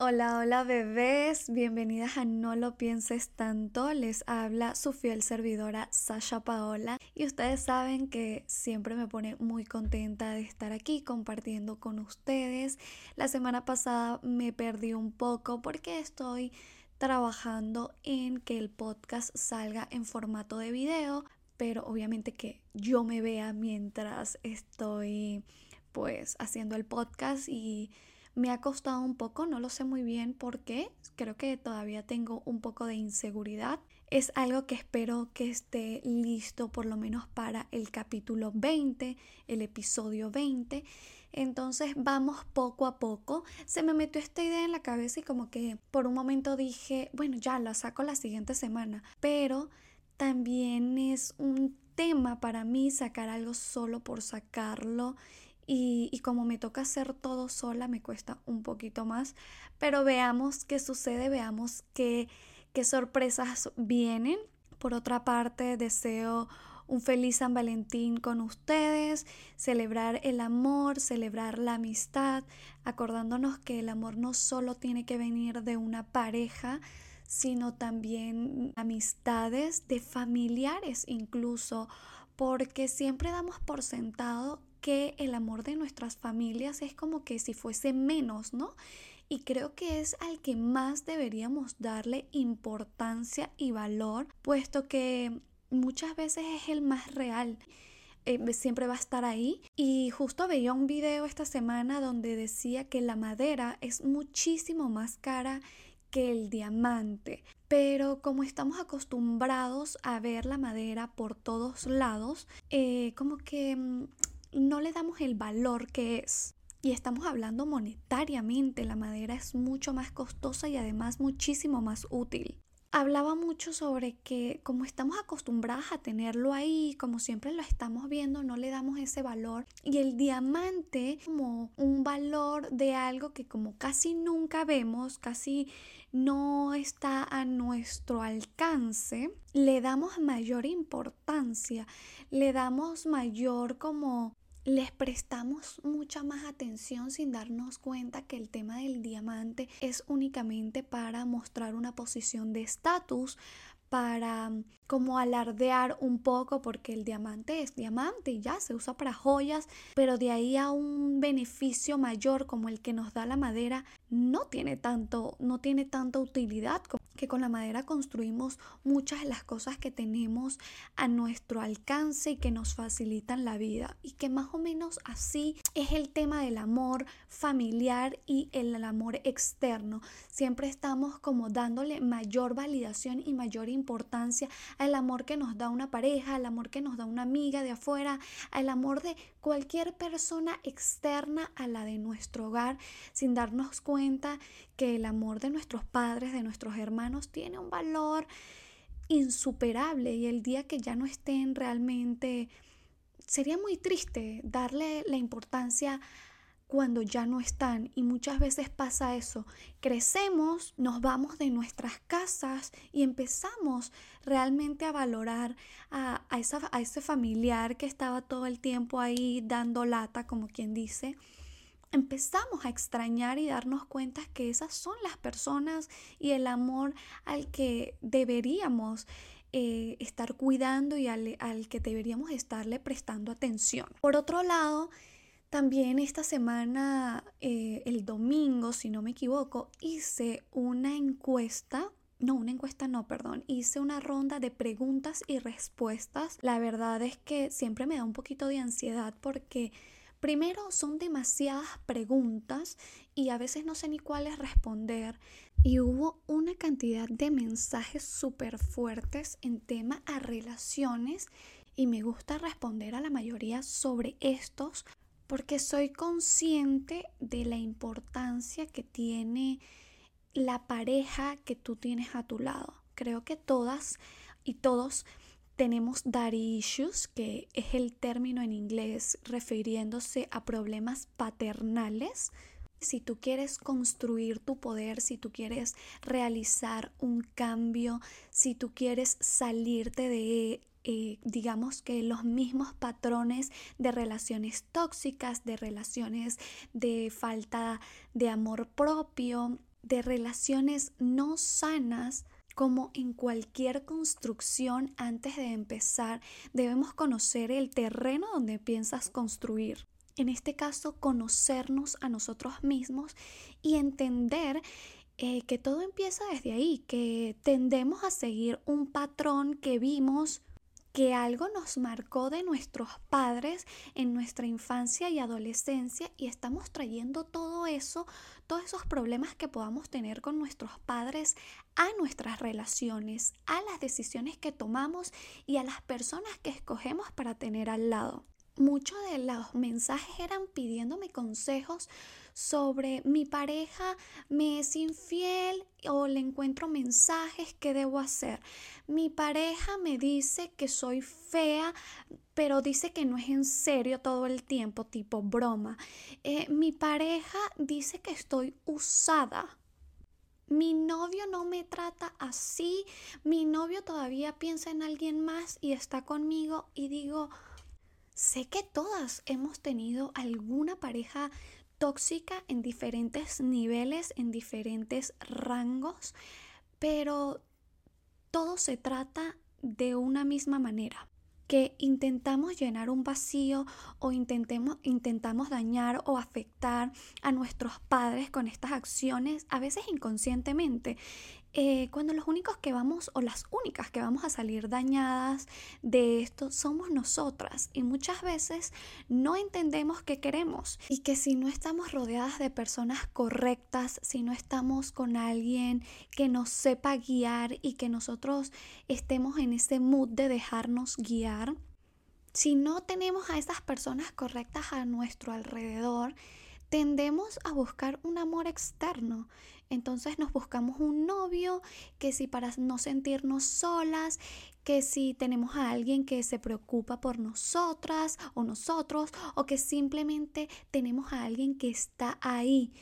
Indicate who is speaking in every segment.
Speaker 1: Hola, hola bebés, bienvenidas a No lo pienses tanto, les habla su fiel servidora Sasha Paola. Y ustedes saben que siempre me pone muy contenta de estar aquí compartiendo con ustedes. La semana pasada me perdí un poco porque estoy trabajando en que el podcast salga en formato de video, pero obviamente que yo me vea mientras estoy pues haciendo el podcast y me ha costado un poco, no lo sé muy bien por qué, creo que todavía tengo un poco de inseguridad. Es algo que espero que esté listo por lo menos para el capítulo 20, el episodio 20. Entonces vamos poco a poco. Se me metió esta idea en la cabeza y como que por un momento dije, bueno, ya la saco la siguiente semana. Pero también es un tema para mí sacar algo solo por sacarlo y, como me toca hacer todo sola me cuesta un poquito más, pero veamos qué sucede, veamos qué, qué sorpresas vienen. Por otra parte, deseo un feliz San Valentín con ustedes, celebrar el amor, celebrar la amistad, acordándonos que el amor no solo tiene que venir de una pareja, sino también amistades, de familiares incluso, porque siempre damos por sentado que el amor de nuestras familias es como que si fuese menos, ¿no? Y creo que es al que más deberíamos darle importancia y valor, puesto que muchas veces es el más real. Eh, siempre va a estar ahí. Y justo veía un video esta semana donde decía que la madera es muchísimo más cara que el diamante. Pero como estamos acostumbrados a ver la madera por todos lados, eh, como que mm, no le damos el valor que es. Y estamos hablando monetariamente, la madera es mucho más costosa y además muchísimo más útil. Hablaba mucho sobre que como estamos acostumbradas a tenerlo ahí, como siempre lo estamos viendo, no le damos ese valor. Y el diamante como un valor de algo que como casi nunca vemos, casi no está a nuestro alcance, le damos mayor importancia, le damos mayor como les prestamos mucha más atención sin darnos cuenta que el tema del diamante es únicamente para mostrar una posición de estatus, para mm, como alardear un poco porque el diamante es diamante y ya se usa para joyas, pero de ahí a un beneficio mayor como el que nos da la madera no tiene tanto no tiene tanta utilidad que con la madera construimos muchas de las cosas que tenemos a nuestro alcance y que nos facilitan la vida. Y que más o menos así es el tema del amor familiar y el amor externo. Siempre estamos como dándole mayor validación y mayor importancia al amor que nos da una pareja, al amor que nos da una amiga de afuera, al amor de cualquier persona externa a la de nuestro hogar, sin darnos cuenta que el amor de nuestros padres, de nuestros hermanos, tiene un valor insuperable y el día que ya no estén realmente, sería muy triste darle la importancia cuando ya no están y muchas veces pasa eso. Crecemos, nos vamos de nuestras casas y empezamos realmente a valorar a, ese familiar que estaba todo el tiempo ahí dando lata, como quien dice empezamos a extrañar y darnos cuenta que esas son las personas y el amor al que deberíamos eh, estar cuidando y al, que deberíamos estarle prestando atención. Por otro lado, también esta semana, eh, el domingo, si no me equivoco, hice una encuesta no, una encuesta no, perdón, hice una ronda de preguntas y respuestas. La verdad es que siempre me da un poquito de ansiedad porque Primero, son demasiadas preguntas y a veces no sé ni cuáles responder. Y hubo una cantidad de mensajes súper fuertes en tema a relaciones y me gusta responder a la mayoría sobre estos porque soy consciente de la importancia que tiene la pareja que tú tienes a tu lado. Creo que todas y todos tenemos daddy issues, que es el término en inglés refiriéndose a problemas paternales. Si tú quieres construir tu poder, si tú quieres realizar un cambio, si tú quieres salirte de eh, digamos que los mismos patrones de relaciones tóxicas, de relaciones de falta de amor propio, de relaciones no sanas, como en cualquier construcción, antes de empezar, debemos conocer el terreno donde piensas construir. En este caso, conocernos a nosotros mismos y entender eh, que todo empieza desde ahí, que tendemos a seguir un patrón que vimos que algo nos marcó de nuestros padres en nuestra infancia y adolescencia y estamos trayendo todo eso, todos esos problemas que podamos tener con nuestros padres a nuestras relaciones, a las decisiones que tomamos y a las personas que escogemos para tener al lado. Muchos de los mensajes eran pidiéndome consejos sobre mi pareja me es infiel o le encuentro mensajes, ¿qué debo hacer? Mi pareja me dice que soy fea, pero dice que no es en serio todo el tiempo, tipo broma. Eh, mi pareja dice que estoy usada. Mi novio no me trata así, mi novio todavía piensa en alguien más y está conmigo y digo, sé que todas hemos tenido alguna pareja tóxica en diferentes niveles, en diferentes rangos, pero todo se trata de una misma manera que intentamos llenar un vacío o intentemos, intentamos dañar o afectar a nuestros padres con estas acciones, a veces inconscientemente. Eh, cuando los únicos que vamos o las únicas que vamos a salir dañadas de esto somos nosotras y muchas veces no entendemos qué queremos y que si no estamos rodeadas de personas correctas, si no estamos con alguien que nos sepa guiar y que nosotros estemos en ese mood de dejarnos guiar, si no tenemos a esas personas correctas a nuestro alrededor, tendemos a buscar un amor externo. Entonces nos buscamos un novio que si para no sentirnos solas, que si tenemos a alguien que se preocupa por nosotras o nosotros, o que simplemente tenemos a alguien que está ahí.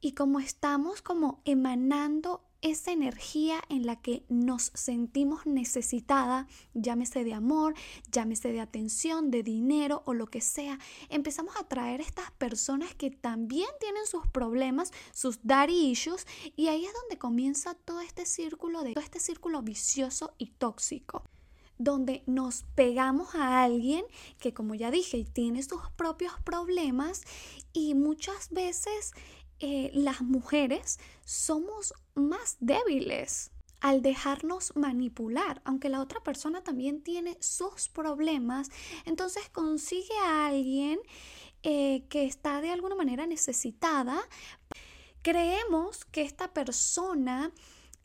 Speaker 1: Y como estamos como emanando esa energía en la que nos sentimos necesitada, llámese de amor, llámese de atención, de dinero o lo que sea, empezamos a traer estas personas que también tienen sus problemas, sus daddy issues, y ahí es donde comienza todo este círculo de todo este círculo vicioso y tóxico donde nos pegamos a alguien que como ya dije tiene sus propios problemas y muchas veces eh, las mujeres somos más débiles al dejarnos manipular, aunque la otra persona también tiene sus problemas, entonces consigue a alguien eh, que está de alguna manera necesitada. Creemos que esta persona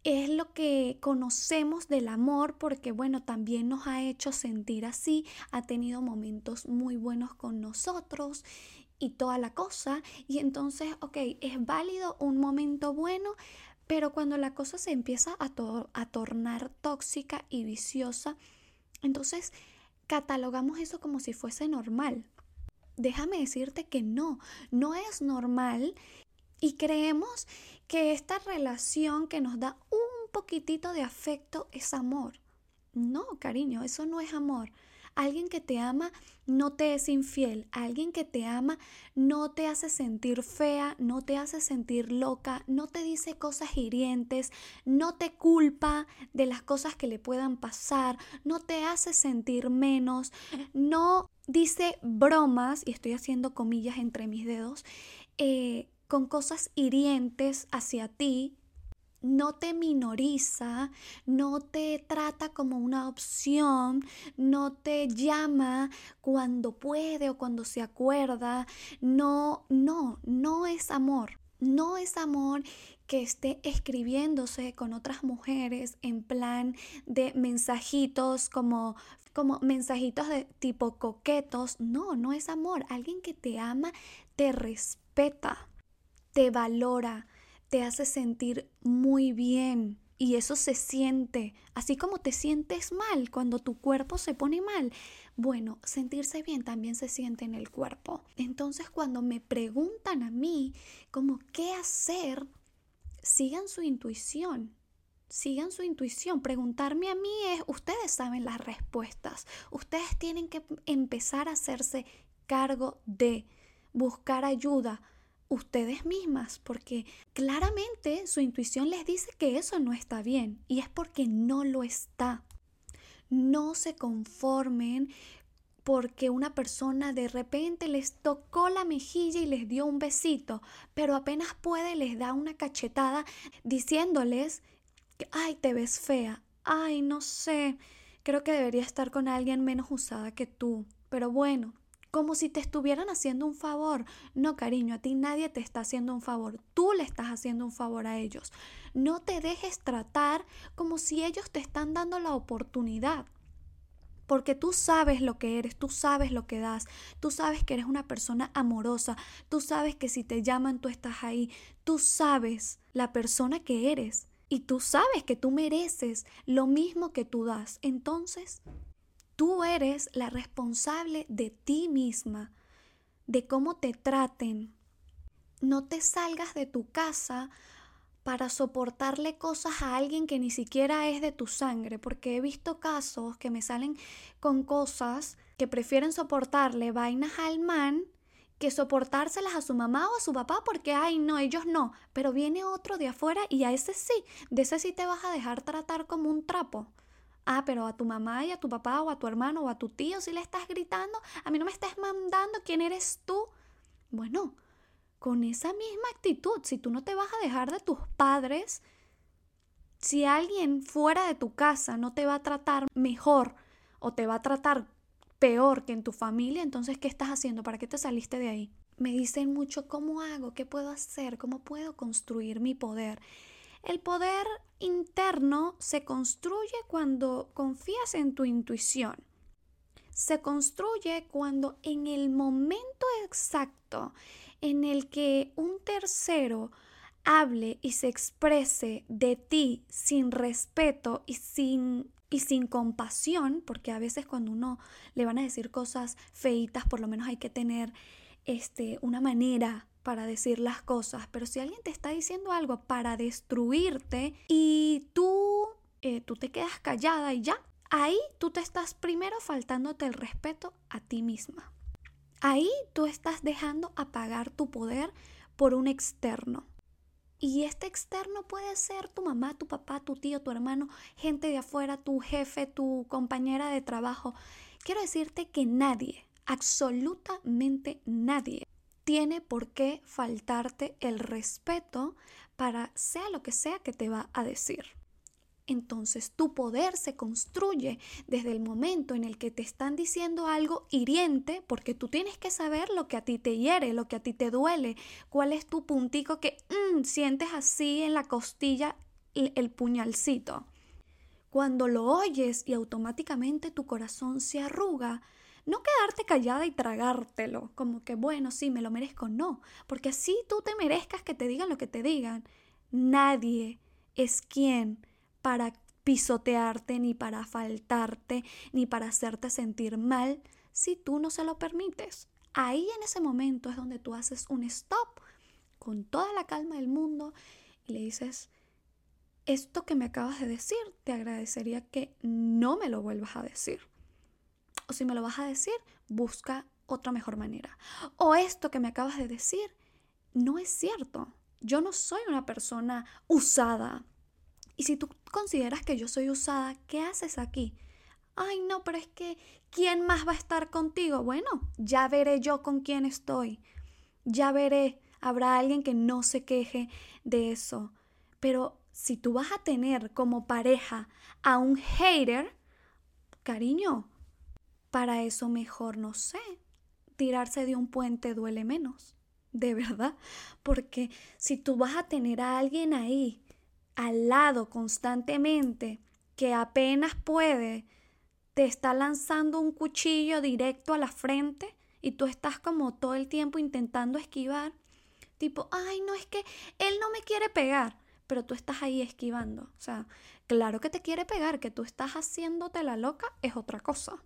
Speaker 1: es lo que conocemos del amor porque bueno, también nos ha hecho sentir así, ha tenido momentos muy buenos con nosotros y toda la cosa. Y entonces, ok, es válido un momento bueno, pero cuando la cosa se empieza a, a tornar tóxica y viciosa, entonces catalogamos eso como si fuese normal. Déjame decirte que no, no es normal y creemos que esta relación que nos da un poquitito de afecto es amor. No, cariño, eso no es amor. Alguien que te ama no te es infiel. Alguien que te ama no te hace sentir fea, no te hace sentir loca, no te dice cosas hirientes, no te culpa de las cosas que le puedan pasar, no te hace sentir menos, no dice bromas, y estoy haciendo comillas entre mis dedos, eh, con cosas hirientes hacia ti, no te minoriza, no te trata como una opción, no te llama cuando puede o cuando se acuerda. No, no, no es amor. No es amor que esté escribiéndose con otras mujeres en plan de mensajitos como como mensajitos de tipo coquetos. No, no es amor. Alguien que te ama te respeta, te valora, te hace sentir muy bien y eso se siente, así como te sientes mal cuando tu cuerpo se pone mal. Bueno, sentirse bien también se siente en el cuerpo. Entonces cuando me preguntan a mí como qué hacer, sigan su intuición. Sigan su intuición. Preguntarme a mí es, ustedes saben las respuestas. Ustedes tienen que empezar a hacerse cargo de buscar ayuda, ustedes mismas, porque claramente su intuición les dice que eso no está bien y es porque no lo está. No se conformen porque una persona de repente les tocó la mejilla y les dio un besito, pero apenas puede les da una cachetada diciéndoles, ay, te ves fea, ay, no sé, creo que debería estar con alguien menos usada que tú, pero bueno, como si te estuvieran haciendo un favor. No, cariño, a ti nadie te está haciendo un favor. Tú le estás haciendo un favor a ellos. No te dejes tratar como si ellos te están dando la oportunidad. Porque tú sabes lo que eres, tú sabes lo que das, tú sabes que eres una persona amorosa, tú sabes que si te llaman tú estás ahí, tú sabes la persona que eres y tú sabes que tú mereces lo mismo que tú das. Entonces, Tú eres la responsable de ti misma, de cómo te traten. No te salgas de tu casa para soportarle cosas a alguien que ni siquiera es de tu sangre, porque he visto casos que me salen con cosas que prefieren soportarle vainas al man que soportárselas a su mamá o a su papá porque, ay, no, ellos no, pero viene otro de afuera y a ese sí, de ese sí te vas a dejar tratar como un trapo. Ah, pero a tu mamá y a tu papá o a tu hermano o a tu tío si le estás gritando, a mí no me estás mandando quién eres tú. Bueno, con esa misma actitud, si tú no te vas a dejar de tus padres, si alguien fuera de tu casa no te va a tratar mejor o te va a tratar peor que en tu familia, entonces ¿qué estás haciendo? ¿Para qué te saliste de ahí? Me dicen mucho cómo hago, qué puedo hacer, cómo puedo construir mi poder. El poder interno se construye cuando confías en tu intuición. Se construye cuando en el momento exacto en el que un tercero hable y se exprese de ti sin respeto y sin y sin compasión, porque a veces cuando uno le van a decir cosas feitas, por lo menos hay que tener este, una manera para decir las cosas, pero si alguien te está diciendo algo para destruirte y tú, eh, tú te quedas callada y ya, ahí tú te estás primero faltándote el respeto a ti misma. Ahí tú estás dejando apagar tu poder por un externo. Y este externo puede ser tu mamá, tu papá, tu tío, tu hermano, gente de afuera, tu jefe, tu compañera de trabajo. Quiero decirte que nadie, absolutamente nadie, tiene por qué faltarte el respeto para sea lo que sea que te va a decir. Entonces tu poder se construye desde el momento en el que te están diciendo algo hiriente, porque tú tienes que saber lo que a ti te hiere, lo que a ti te duele, cuál es tu puntico que mm, sientes así en la costilla el puñalcito. Cuando lo oyes y automáticamente tu corazón se arruga, no quedarte callada y tragártelo, como que bueno, sí, me lo merezco, no, porque así tú te merezcas que te digan lo que te digan. Nadie es quien para pisotearte, ni para faltarte, ni para hacerte sentir mal, si tú no se lo permites. Ahí en ese momento es donde tú haces un stop con toda la calma del mundo y le dices, esto que me acabas de decir, te agradecería que no me lo vuelvas a decir. O si me lo vas a decir, busca otra mejor manera. O esto que me acabas de decir no es cierto. Yo no soy una persona usada. Y si tú consideras que yo soy usada, ¿qué haces aquí? Ay, no, pero es que ¿quién más va a estar contigo? Bueno, ya veré yo con quién estoy. Ya veré. Habrá alguien que no se queje de eso. Pero si tú vas a tener como pareja a un hater, cariño, para eso mejor no sé. Tirarse de un puente duele menos, de verdad, porque si tú vas a tener a alguien ahí al lado constantemente que apenas puede, te está lanzando un cuchillo directo a la frente y tú estás como todo el tiempo intentando esquivar, tipo, ay, no es que él no me quiere pegar, pero tú estás ahí esquivando. O sea, claro que te quiere pegar, que tú estás haciéndote la loca es otra cosa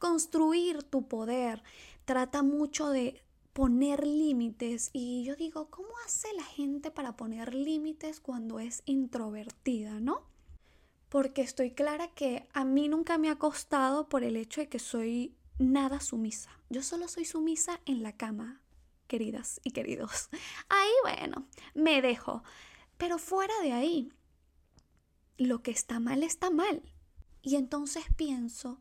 Speaker 1: construir tu poder, trata mucho de poner límites y yo digo, ¿cómo hace la gente para poner límites cuando es introvertida, no? Porque estoy clara que a mí nunca me ha costado por el hecho de que soy nada sumisa. Yo solo soy sumisa en la cama. queridas y queridos. Ahí, bueno, me dejo. Pero fuera de ahí, lo que está mal está mal. Y entonces pienso,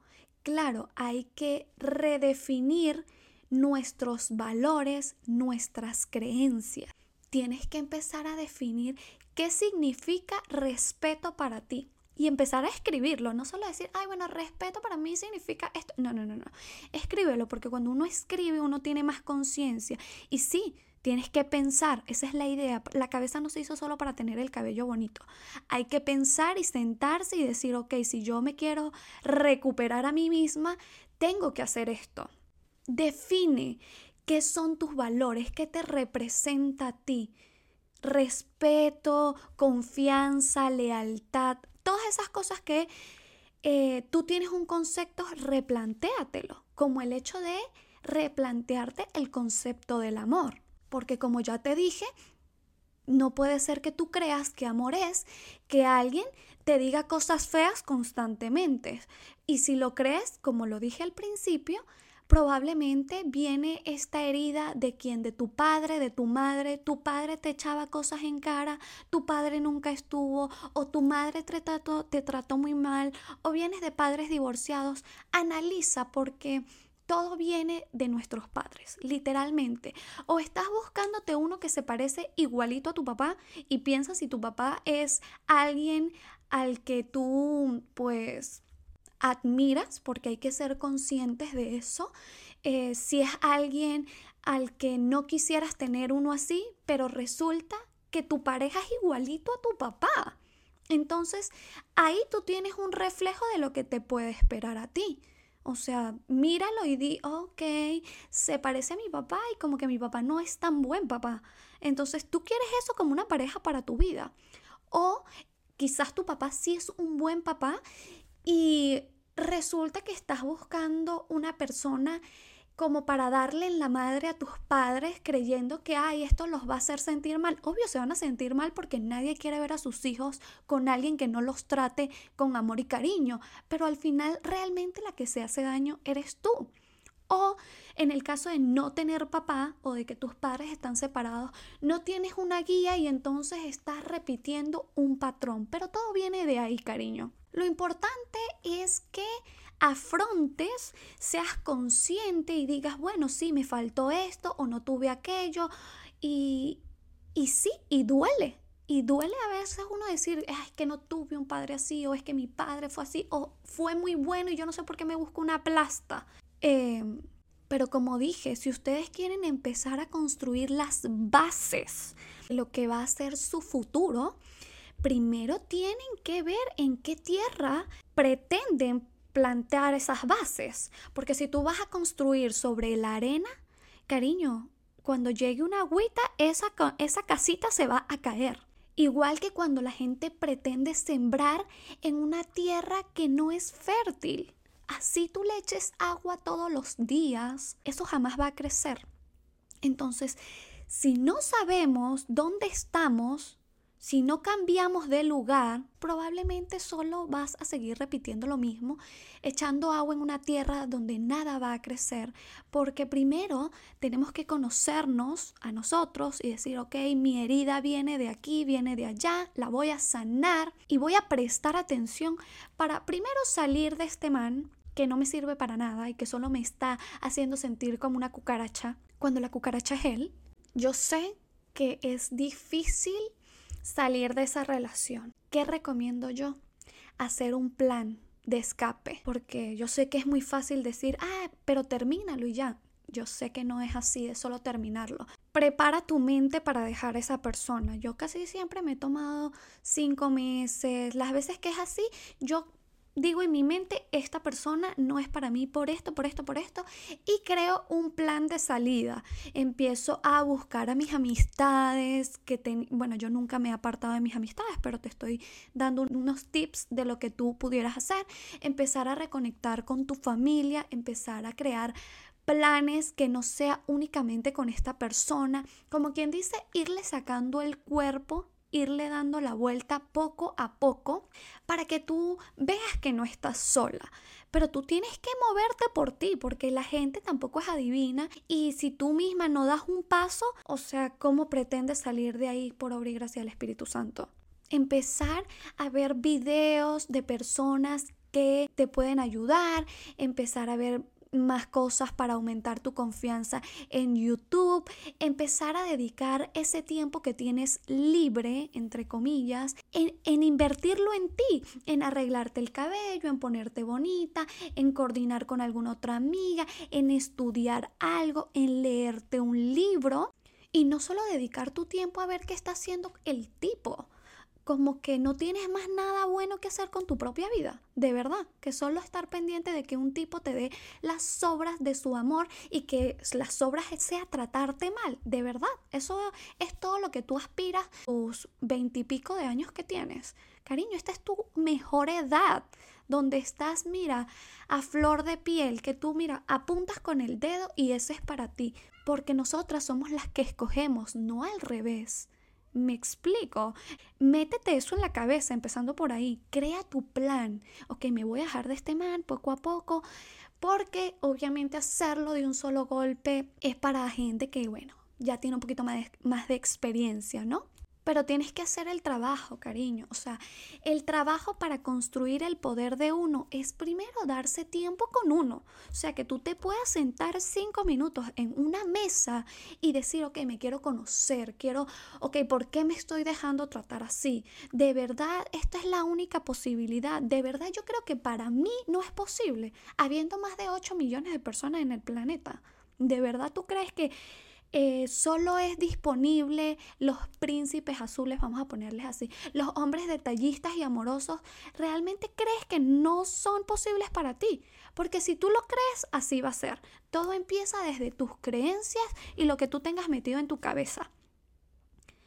Speaker 1: claro, hay que redefinir nuestros valores, nuestras creencias. Tienes que empezar a definir qué significa respeto para ti y empezar a escribirlo, no solo decir, ay, bueno, respeto para mí significa esto. No, no, no, no. Escríbelo porque cuando uno escribe uno tiene más conciencia. Y sí, tienes que pensar, esa es la idea. La cabeza no se hizo solo para tener el cabello bonito. Hay que pensar y sentarse y decir, ok, si yo me quiero recuperar a mí misma, tengo que hacer esto. Define qué son tus valores, qué te representa a ti respeto, confianza, lealtad, todas esas cosas que eh, tú tienes un concepto, replantéatelo, como el hecho de replantearte el concepto del amor. Porque como ya te dije, no puede ser que tú creas que amor es que alguien te diga cosas feas constantemente. Y si lo crees, como lo dije al principio, probablemente viene esta herida de quien, de tu padre, de tu madre, tu padre te echaba cosas en cara, tu padre nunca estuvo, o tu madre te trató, te trató muy mal, o vienes de padres divorciados. Analiza porque todo viene de nuestros padres, literalmente. O estás buscándote uno que se parece igualito a tu papá y piensas si tu papá es alguien al que tú, pues, admiras, porque hay que ser conscientes de eso. Eh, si es alguien al que no quisieras tener uno así, pero resulta que tu pareja es igualito a tu papá. Entonces, ahí tú tienes un reflejo de lo que te puede esperar a ti. O sea, míralo y di, ok, se parece a mi papá y como que mi papá no es tan buen papá. Entonces, tú quieres eso como una pareja para tu vida. O quizás tu papá sí es un buen papá y resulta que estás buscando una persona como para darle en la madre a tus padres creyendo que, ay, esto los va a hacer sentir mal. Obvio, se van a sentir mal porque nadie quiere ver a sus hijos con alguien que no los trate con amor y cariño, pero al final realmente la que se hace daño eres tú. O en el caso de no tener papá o de que tus padres están separados, no tienes una guía y entonces estás repitiendo un patrón. Pero todo viene de ahí, cariño. Lo importante es que afrontes, seas consciente y digas, bueno, sí, me faltó esto o no tuve aquello. Y, y sí, y duele. Y duele a veces uno decir, es que no tuve un padre así, o es que mi padre fue así, o fue muy bueno y yo no sé por qué me busco una plasta. Em, pero como dije, si ustedes quieren empezar a construir las bases, lo que va a ser su futuro, primero tienen que ver en qué tierra pretenden plantear esas bases. Porque si tú vas a construir sobre la arena, cariño, cuando llegue una agüita, esa, esa casita se va a caer. Igual que cuando la gente pretende sembrar en una tierra que no es fértil. Así tú le eches agua todos los días, eso jamás va a crecer. Entonces, si no sabemos dónde estamos, si no cambiamos de lugar, probablemente solo vas a seguir repitiendo lo mismo, echando agua en una tierra donde nada va a crecer, porque primero tenemos que conocernos a nosotros y decir, ok, mi herida viene de aquí, viene de allá, la voy a sanar y voy a prestar atención para primero salir de este man que no me sirve para nada y que solo me está haciendo sentir como una cucaracha, cuando la cucaracha es él. Yo sé que es difícil salir de esa relación. ¿Qué recomiendo yo? Hacer un plan de escape, porque yo sé que es muy fácil decir, ah, pero termínalo y ya. Yo sé que no es así, es solo terminarlo. Prepara tu mente para dejar a esa persona. Yo casi siempre me he tomado cinco meses. Las veces que es así, yo digo en mi mente, esta persona no es para mí por esto, por esto, por esto, y creo un plan de salida. Empiezo a buscar a mis amistades, que bueno, yo nunca me he apartado de mis amistades, pero te estoy dando unos tips de lo que tú pudieras hacer. Empezar a reconectar con tu familia, empezar a crear planes que no sea únicamente con esta persona, como quien dice, irle sacando el cuerpo irle dando la vuelta poco a poco para que tú veas que no estás sola. Pero tú tienes que moverte por ti porque la gente tampoco es adivina y si tú misma no das un paso, o sea, ¿cómo pretendes salir de ahí por obra y gracia del Espíritu Santo? Empezar a ver videos de personas que te pueden ayudar, empezar a ver más cosas para aumentar tu confianza en YouTube, empezar a dedicar ese tiempo que tienes libre, entre comillas, en, en, invertirlo en ti, en arreglarte el cabello, en ponerte bonita, en coordinar con alguna otra amiga, en estudiar algo, en leerte un libro. Y no solo dedicar tu tiempo a ver qué está haciendo el tipo como que no tienes más nada bueno que hacer con tu propia vida, de verdad, que solo estar pendiente de que un tipo te dé las sobras de su amor y que las sobras sea tratarte mal, de verdad, eso es todo lo que tú aspiras tus veintipico de años que tienes. Cariño, esta es tu mejor edad, donde estás, mira, a flor de piel, que tú, mira, apuntas con el dedo y ese es para ti, porque nosotras somos las que escogemos, no al revés. Me explico. Métete eso en la cabeza, empezando por ahí. Crea tu plan. Ok, me voy a dejar de este man poco a poco. Porque obviamente hacerlo de un solo golpe es para gente que, bueno, ya tiene un poquito más más de experiencia, ¿no? Pero tienes que hacer el trabajo, cariño. O sea, el trabajo para construir el poder de uno es primero darse tiempo con uno. O sea, que tú te puedas sentar cinco minutos en una mesa y decir, ok, me quiero conocer, quiero, ok, ¿por qué me estoy dejando tratar así? De verdad, esta es la única posibilidad. De verdad, yo creo que para mí no es posible, habiendo más de 8 millones de personas en el planeta. ¿De verdad tú crees que eh, solo es disponible los príncipes azules, vamos a ponerles así, los hombres detallistas y amorosos, ¿realmente crees que no son posibles para ti? Porque si tú lo crees, así va a ser. Todo empieza desde tus creencias y lo que tú tengas metido en tu cabeza.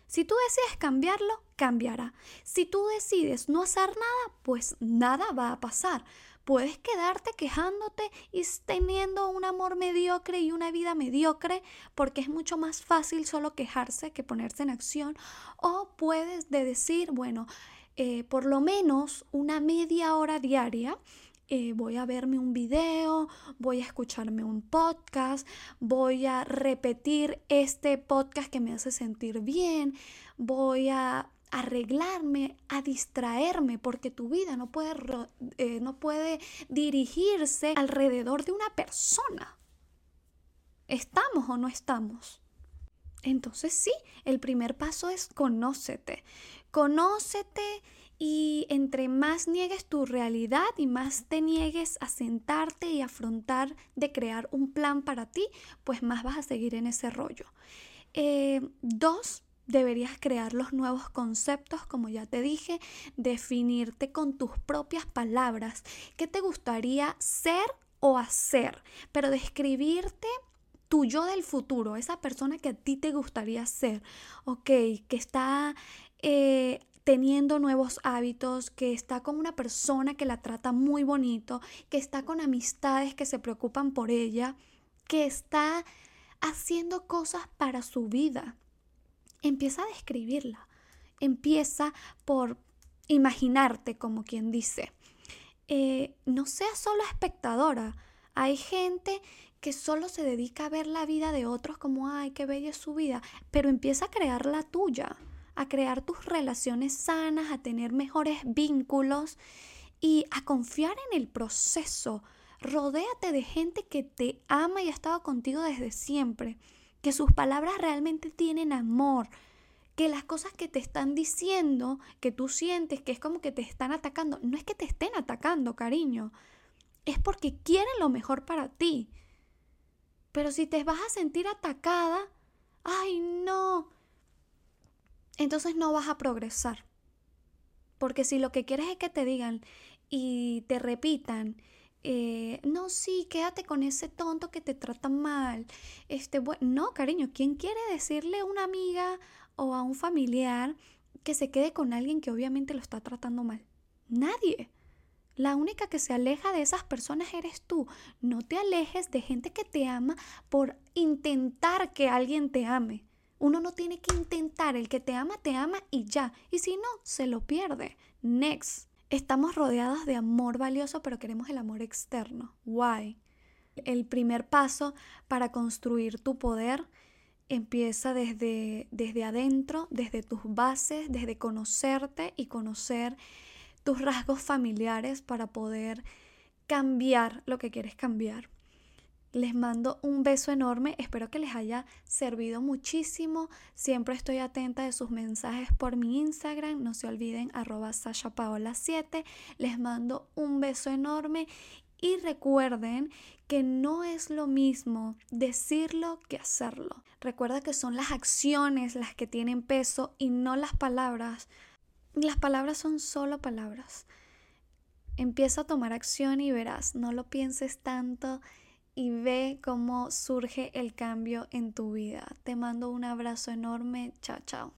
Speaker 1: Si tú decides cambiarlo, cambiará. Si tú decides no hacer nada, pues nada va a pasar. Puedes quedarte quejándote y teniendo un amor mediocre y una vida mediocre porque es mucho más fácil solo quejarse que ponerse en acción. O puedes de decir, bueno, eh, por lo menos una media hora diaria eh, voy a verme un video, voy a escucharme un podcast, voy a repetir este podcast que me hace sentir bien, voy a arreglarme, a distraerme, porque tu vida no puede, eh, no puede dirigirse alrededor de una persona. ¿Estamos o no estamos? Entonces sí, el primer paso es conócete. Conócete y entre más niegues tu realidad y más te niegues a sentarte y afrontar de crear un plan para ti, pues más vas a seguir en ese rollo. Eh, dos, Deberías crear los nuevos conceptos, como ya te dije, definirte con tus propias palabras. ¿Qué te gustaría ser o hacer? Pero describirte tu yo del futuro, esa persona que a ti te gustaría ser, ok, que está eh, teniendo nuevos hábitos, que está con una persona que la trata muy bonito, que está con amistades que se preocupan por ella, que está haciendo cosas para su vida empieza a describirla. Empieza por imaginarte como quien dice. Eh, no seas solo espectadora. Hay gente que solo se dedica a ver la vida de otros como, ay, qué bella es su vida, pero empieza a crear la tuya, a crear tus relaciones sanas, a tener mejores vínculos y a confiar en el proceso. Rodéate de gente que te ama y ha estado contigo desde siempre que sus palabras realmente tienen amor, que las cosas que te están diciendo, que tú sientes que es como que te están atacando, no es que te estén atacando, cariño, es porque quieren lo mejor para ti. Pero si te vas a sentir atacada, ay no, entonces no vas a progresar. Porque si lo que quieres es que te digan y te repitan eh, no, sí, quédate con ese tonto que te trata mal. Este, bueno, no, cariño, ¿quién quiere decirle a una amiga o a un familiar que se quede con alguien que obviamente lo está tratando mal? Nadie. La única que se aleja de esas personas eres tú. No te alejes de gente que te ama por intentar que alguien te ame. Uno no tiene que intentar, el que te ama, te ama y ya. Y si no, se lo pierde. Next. Estamos rodeados de amor valioso, pero queremos el amor externo. Why? El primer paso para construir tu poder empieza desde, desde adentro, desde tus bases, desde conocerte y conocer tus rasgos familiares para poder cambiar lo que quieres cambiar. Les mando un beso enorme, espero que les haya servido muchísimo. Siempre estoy atenta de sus mensajes por mi Instagram, no se olviden arroba sashapaola7. Les mando un beso enorme y recuerden que no es lo mismo decirlo que hacerlo. Recuerda que son las acciones las que tienen peso y no las palabras. Las palabras son solo palabras. Empieza a tomar acción y verás, no lo pienses tanto y ve cómo surge el cambio en tu vida. Te mando un abrazo enorme. Chao, chao.